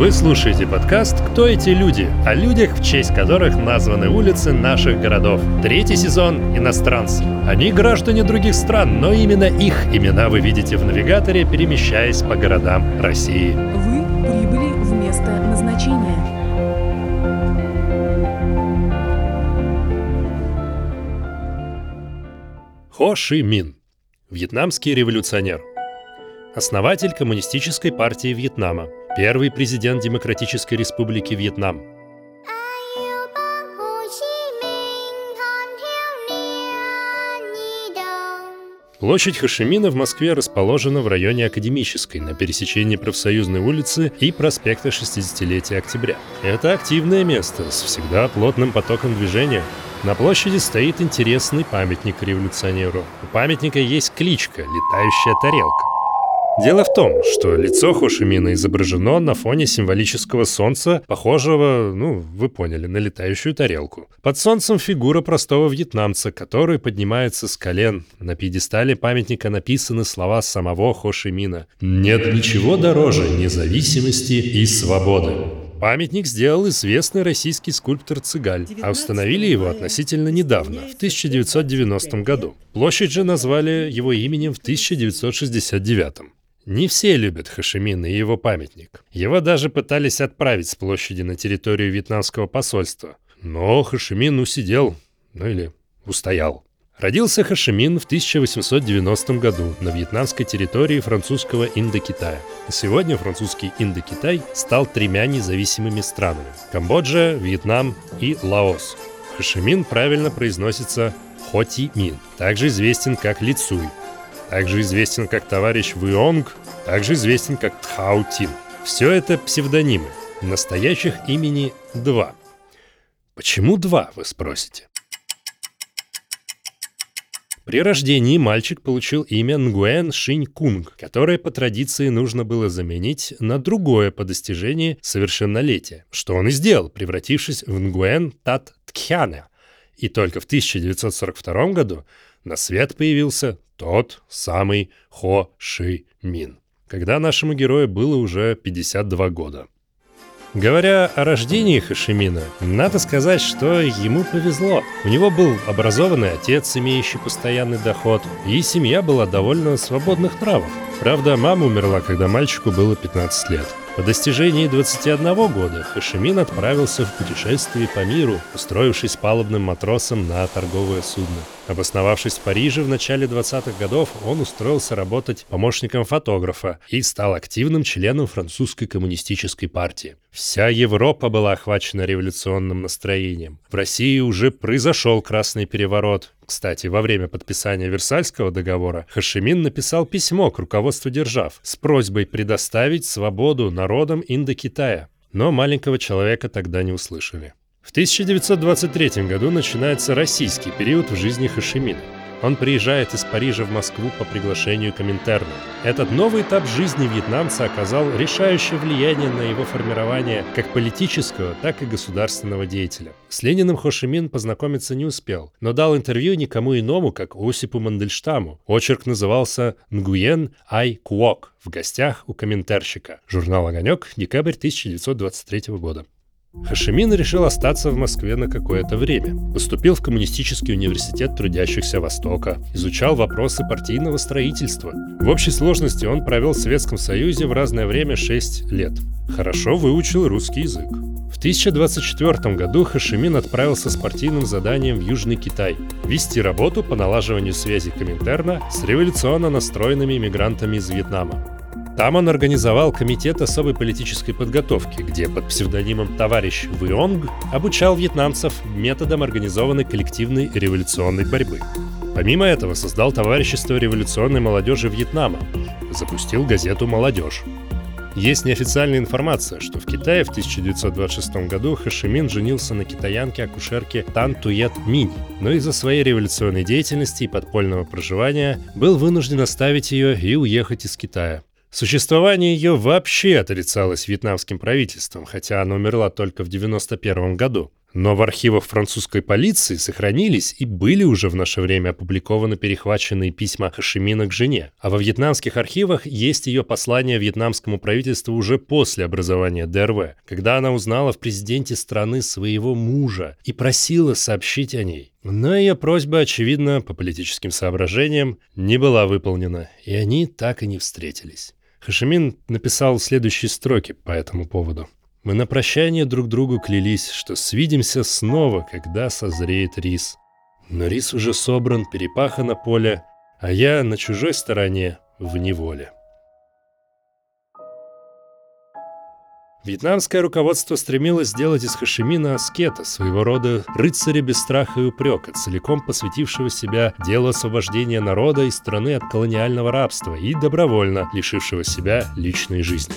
Вы слушаете подкаст «Кто эти люди?» о людях, в честь которых названы улицы наших городов. Третий сезон «Иностранцы». Они граждане других стран, но именно их имена вы видите в навигаторе, перемещаясь по городам России. Вы прибыли в место назначения. Хо Ши Мин. Вьетнамский революционер. Основатель Коммунистической партии Вьетнама. Первый президент Демократической Республики Вьетнам. Площадь Хашимина в Москве расположена в районе Академической, на пересечении Профсоюзной улицы и проспекта 60-летия октября. Это активное место с всегда плотным потоком движения. На площади стоит интересный памятник революционеру. У памятника есть кличка «Летающая тарелка». Дело в том, что лицо Хошимина изображено на фоне символического солнца, похожего, ну, вы поняли, на летающую тарелку. Под солнцем фигура простого вьетнамца, который поднимается с колен. На пьедестале памятника написаны слова самого Хошимина. «Нет ничего дороже независимости и свободы». Памятник сделал известный российский скульптор Цыгаль, а установили его относительно недавно, в 1990 году. Площадь же назвали его именем в 1969. Не все любят Хашимина и его памятник. Его даже пытались отправить с площади на территорию вьетнамского посольства. Но Хашимин усидел, ну или устоял. Родился Хашимин в 1890 году на вьетнамской территории французского Индокитая. Сегодня французский Индокитай стал тремя независимыми странами – Камбоджа, Вьетнам и Лаос. Хашимин правильно произносится Хоти Мин, также известен как Лицуй, также известен как товарищ Вионг, также известен как Тхау Тин. Все это псевдонимы. Настоящих имени два. Почему два, вы спросите? При рождении мальчик получил имя Нгуэн Шинь Кунг, которое по традиции нужно было заменить на другое по достижении совершеннолетия, что он и сделал, превратившись в Нгуэн Тат Тхяна. И только в 1942 году на свет появился тот самый Хо Ши Мин, когда нашему герою было уже 52 года. Говоря о рождении Хашимина, надо сказать, что ему повезло. У него был образованный отец, имеющий постоянный доход, и семья была довольно свободных нравов. Правда, мама умерла, когда мальчику было 15 лет. По достижении 21 года Хашимин отправился в путешествие по миру, устроившись палубным матросом на торговое судно. Обосновавшись в Париже в начале 20-х годов, он устроился работать помощником фотографа и стал активным членом французской коммунистической партии. Вся Европа была охвачена революционным настроением. В России уже произошел красный переворот. Кстати, во время подписания Версальского договора Хашимин написал письмо к руководству держав с просьбой предоставить свободу народам Индокитая. Но маленького человека тогда не услышали. В 1923 году начинается российский период в жизни Хашимина. Он приезжает из Парижа в Москву по приглашению Коминтерна. Этот новый этап жизни вьетнамца оказал решающее влияние на его формирование как политического, так и государственного деятеля. С Лениным Хошимин познакомиться не успел, но дал интервью никому иному, как Осипу Мандельштаму. Очерк назывался «Нгуен Ай Куок» в гостях у комментарщика. Журнал «Огонек», декабрь 1923 года. Хашимин решил остаться в Москве на какое-то время. Поступил в Коммунистический университет трудящихся Востока, изучал вопросы партийного строительства. В общей сложности он провел в Советском Союзе в разное время 6 лет. Хорошо выучил русский язык. В 1024 году Хашимин отправился с партийным заданием в Южный Китай вести работу по налаживанию связи Коминтерна с революционно настроенными мигрантами из Вьетнама. Там он организовал комитет особой политической подготовки, где под псевдонимом «Товарищ Вионг» обучал вьетнамцев методам организованной коллективной революционной борьбы. Помимо этого создал Товарищество революционной молодежи Вьетнама, запустил газету «Молодежь». Есть неофициальная информация, что в Китае в 1926 году Хашимин женился на китаянке-акушерке Тан Тует Минь, но из-за своей революционной деятельности и подпольного проживания был вынужден оставить ее и уехать из Китая. Существование ее вообще отрицалось вьетнамским правительством, хотя она умерла только в 1991 году. Но в архивах французской полиции сохранились и были уже в наше время опубликованы перехваченные письма Хашимина к жене. А во вьетнамских архивах есть ее послание вьетнамскому правительству уже после образования ДРВ, когда она узнала в президенте страны своего мужа и просила сообщить о ней. Но ее просьба, очевидно, по политическим соображениям, не была выполнена, и они так и не встретились. Хашимин написал следующие строки по этому поводу. Мы на прощание друг другу клялись, что свидимся снова, когда созреет рис. Но рис уже собран, перепаха на поле, а я на чужой стороне в неволе. Вьетнамское руководство стремилось сделать из Хашимина аскета, своего рода рыцаря без страха и упрека, целиком посвятившего себя делу освобождения народа и страны от колониального рабства и добровольно лишившего себя личной жизни.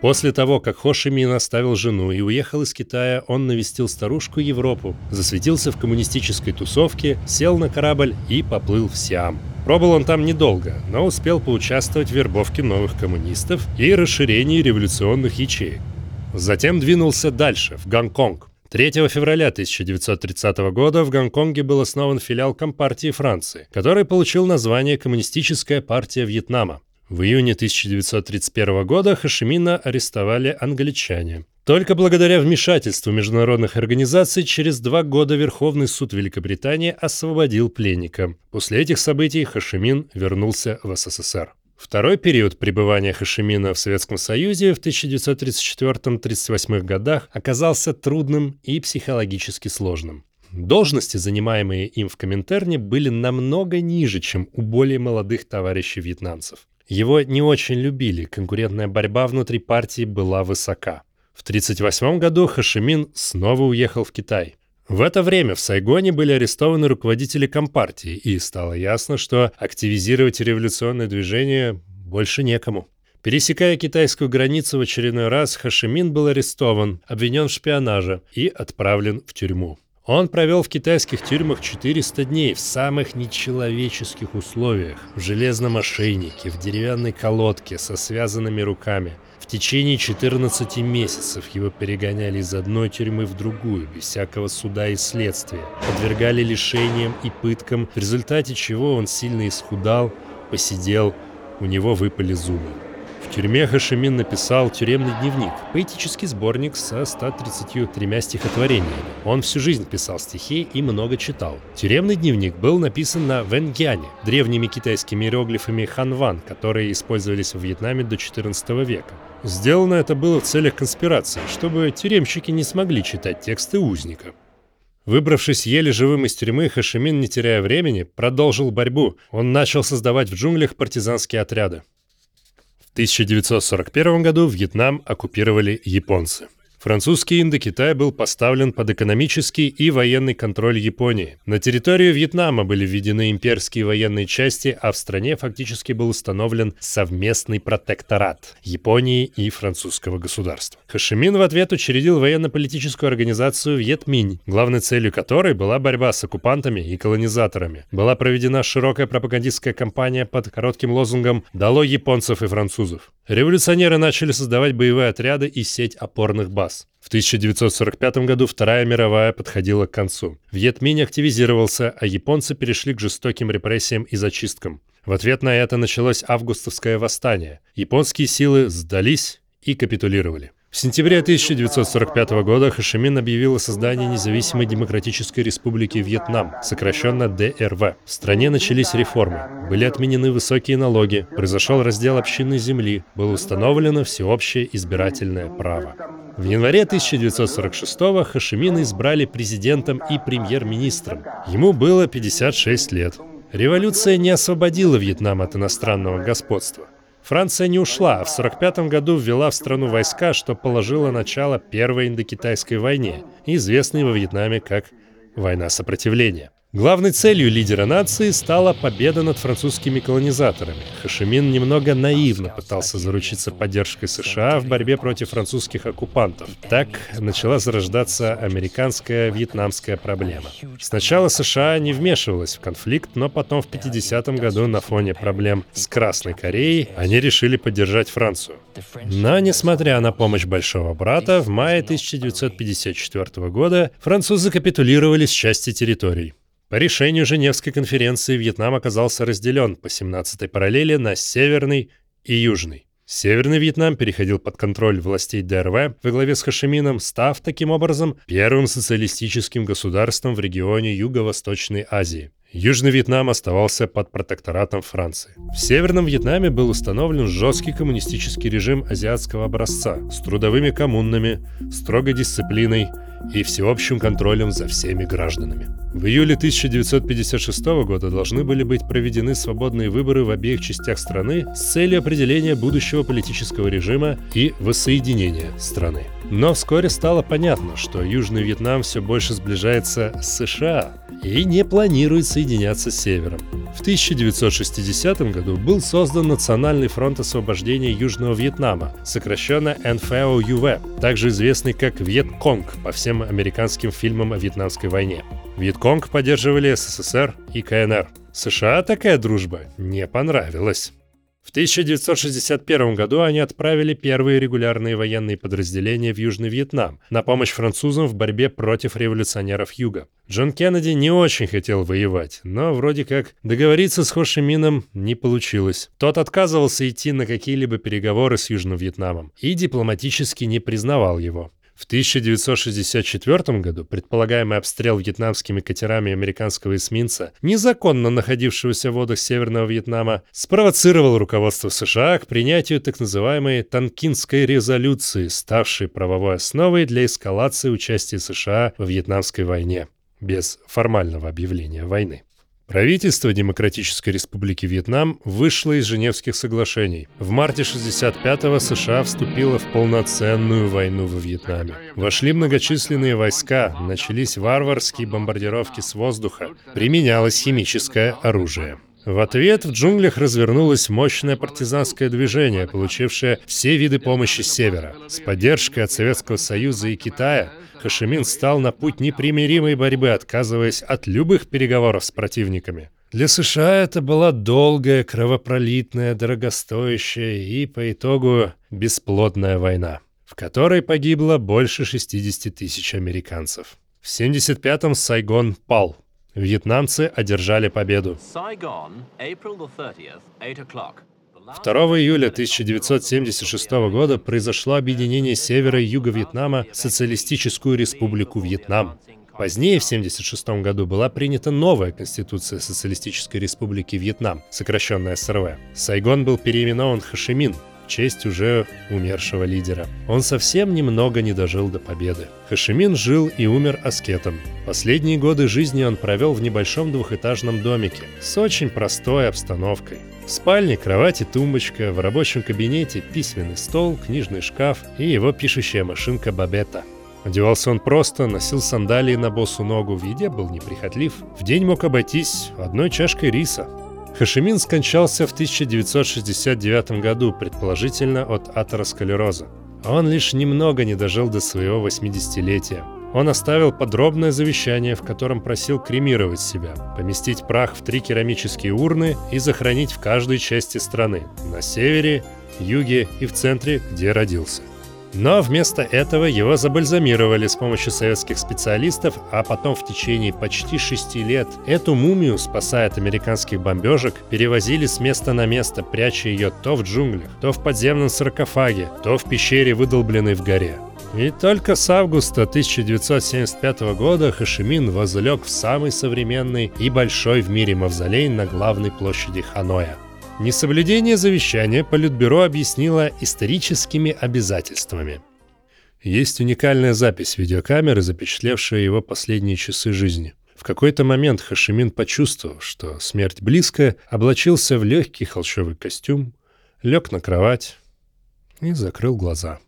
После того, как Хо оставил жену и уехал из Китая, он навестил старушку Европу, засветился в коммунистической тусовке, сел на корабль и поплыл в Сиам. Пробыл он там недолго, но успел поучаствовать в вербовке новых коммунистов и расширении революционных ячеек. Затем двинулся дальше, в Гонконг. 3 февраля 1930 года в Гонконге был основан филиал Компартии Франции, который получил название Коммунистическая партия Вьетнама. В июне 1931 года Хашимина арестовали англичане. Только благодаря вмешательству международных организаций через два года Верховный суд Великобритании освободил пленника. После этих событий Хашимин вернулся в СССР. Второй период пребывания Хашимина в Советском Союзе в 1934-38 годах оказался трудным и психологически сложным. Должности, занимаемые им в Коминтерне, были намного ниже, чем у более молодых товарищей вьетнамцев. Его не очень любили, конкурентная борьба внутри партии была высока. В 1938 году Хашимин снова уехал в Китай. В это время в Сайгоне были арестованы руководители Компартии, и стало ясно, что активизировать революционное движение больше некому. Пересекая китайскую границу в очередной раз, Хашимин был арестован, обвинен в шпионаже и отправлен в тюрьму. Он провел в китайских тюрьмах 400 дней в самых нечеловеческих условиях, в железном ошейнике, в деревянной колодке со связанными руками. В течение 14 месяцев его перегоняли из одной тюрьмы в другую, без всякого суда и следствия, подвергали лишениям и пыткам, в результате чего он сильно исхудал, посидел, у него выпали зубы. В тюрьме Хашимин написал «Тюремный дневник» — поэтический сборник со 133 стихотворениями. Он всю жизнь писал стихи и много читал. Тюремный дневник был написан на венгяне, древними китайскими иероглифами ханван, которые использовались в Вьетнаме до XIV века. Сделано это было в целях конспирации, чтобы тюремщики не смогли читать тексты узника. Выбравшись еле живым из тюрьмы, Хашимин, не теряя времени, продолжил борьбу. Он начал создавать в джунглях партизанские отряды. 1941 году Вьетнам оккупировали японцы. Французский Индокитай был поставлен под экономический и военный контроль Японии. На территорию Вьетнама были введены имперские военные части, а в стране фактически был установлен совместный протекторат Японии и французского государства. Хашимин в ответ учредил военно-политическую организацию Вьетминь, главной целью которой была борьба с оккупантами и колонизаторами. Была проведена широкая пропагандистская кампания под коротким лозунгом «Дало японцев и французов». Революционеры начали создавать боевые отряды и сеть опорных баз. В 1945 году Вторая мировая подходила к концу. Вьетминь активизировался, а японцы перешли к жестоким репрессиям и зачисткам. В ответ на это началось августовское восстание. Японские силы сдались и капитулировали. В сентябре 1945 года Хашимин объявил о создании независимой демократической республики Вьетнам, сокращенно ДРВ. В стране начались реформы. Были отменены высокие налоги, произошел раздел общинной земли, было установлено всеобщее избирательное право. В январе 1946-го Хашимина избрали президентом и премьер-министром. Ему было 56 лет. Революция не освободила Вьетнам от иностранного господства. Франция не ушла, а в 1945 году ввела в страну войска, что положило начало Первой Индокитайской войне, известной во Вьетнаме как «Война сопротивления». Главной целью лидера нации стала победа над французскими колонизаторами. Хашимин немного наивно пытался заручиться поддержкой США в борьбе против французских оккупантов. Так начала зарождаться американская вьетнамская проблема. Сначала США не вмешивалась в конфликт, но потом в 50-м году на фоне проблем с Красной Кореей они решили поддержать Францию. Но, несмотря на помощь Большого брата, в мае 1954 года французы капитулировали с части территорий. По решению Женевской конференции Вьетнам оказался разделен по 17-й параллели на Северный и Южный. Северный Вьетнам переходил под контроль властей ДРВ во главе с Хашимином, став таким образом первым социалистическим государством в регионе Юго-Восточной Азии. Южный Вьетнам оставался под протекторатом Франции. В Северном Вьетнаме был установлен жесткий коммунистический режим азиатского образца с трудовыми коммунами, строгой дисциплиной и всеобщим контролем за всеми гражданами. В июле 1956 года должны были быть проведены свободные выборы в обеих частях страны с целью определения будущего политического режима и воссоединения страны. Но вскоре стало понятно, что Южный Вьетнам все больше сближается с США и не планирует соединяться с Севером. В 1960 году был создан Национальный фронт освобождения Южного Вьетнама, сокращенно НФО-ЮВ, также известный как Вьетконг по всем американским фильмам о Вьетнамской войне. Вьетконг поддерживали СССР и КНР. США такая дружба не понравилась. В 1961 году они отправили первые регулярные военные подразделения в Южный Вьетнам на помощь французам в борьбе против революционеров Юга. Джон Кеннеди не очень хотел воевать, но вроде как договориться с Хо не получилось. Тот отказывался идти на какие-либо переговоры с Южным Вьетнамом и дипломатически не признавал его. В 1964 году предполагаемый обстрел вьетнамскими катерами американского эсминца, незаконно находившегося в водах Северного Вьетнама, спровоцировал руководство США к принятию так называемой Танкинской резолюции, ставшей правовой основой для эскалации участия США во Вьетнамской войне, без формального объявления войны. Правительство Демократической Республики Вьетнам вышло из Женевских соглашений. В марте 65-го США вступило в полноценную войну во Вьетнаме. Вошли многочисленные войска, начались варварские бомбардировки с воздуха, применялось химическое оружие. В ответ в джунглях развернулось мощное партизанское движение, получившее все виды помощи с севера. С поддержкой от Советского Союза и Китая Хашимин стал на путь непримиримой борьбы, отказываясь от любых переговоров с противниками. Для США это была долгая, кровопролитная, дорогостоящая и, по итогу, бесплодная война, в которой погибло больше 60 тысяч американцев. В 75-м Сайгон пал – Вьетнамцы одержали победу. 2 июля 1976 года произошло объединение севера и юга Вьетнама в Социалистическую Республику Вьетнам. Позднее, в 1976 году, была принята новая Конституция Социалистической Республики Вьетнам, сокращенная СРВ. Сайгон был переименован Хашимин, честь уже умершего лидера. Он совсем немного не дожил до победы. Хашимин жил и умер аскетом. Последние годы жизни он провел в небольшом двухэтажном домике с очень простой обстановкой. В спальне кровать и тумбочка, в рабочем кабинете письменный стол, книжный шкаф и его пишущая машинка Бабета. Одевался он просто, носил сандалии на босу ногу, в еде был неприхотлив. В день мог обойтись одной чашкой риса. Хашимин скончался в 1969 году, предположительно от атеросклероза. Он лишь немного не дожил до своего 80-летия. Он оставил подробное завещание, в котором просил кремировать себя, поместить прах в три керамические урны и захоронить в каждой части страны – на севере, юге и в центре, где родился – но вместо этого его забальзамировали с помощью советских специалистов, а потом в течение почти шести лет эту мумию, спасая от американских бомбежек, перевозили с места на место, пряча ее то в джунглях, то в подземном саркофаге, то в пещере, выдолбленной в горе. И только с августа 1975 года Хашимин возлег в самый современный и большой в мире мавзолей на главной площади Ханоя. Несоблюдение завещания Политбюро объяснило историческими обязательствами. Есть уникальная запись видеокамеры, запечатлевшая его последние часы жизни. В какой-то момент Хашимин почувствовал, что смерть близко, облачился в легкий холщовый костюм, лег на кровать и закрыл глаза.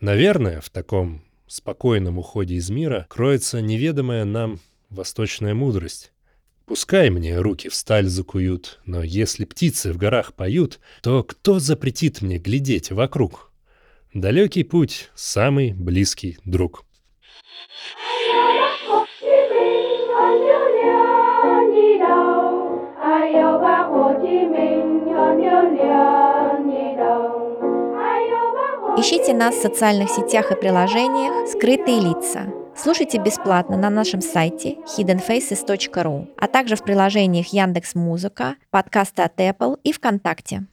Наверное, в таком спокойном уходе из мира кроется неведомая нам восточная мудрость, Пускай мне руки в сталь закуют, но если птицы в горах поют, то кто запретит мне глядеть вокруг? Далекий путь — самый близкий друг. Ищите нас в социальных сетях и приложениях «Скрытые лица». Слушайте бесплатно на нашем сайте hiddenfaces.ru, а также в приложениях Яндекс Музыка, подкасты от Apple и ВКонтакте.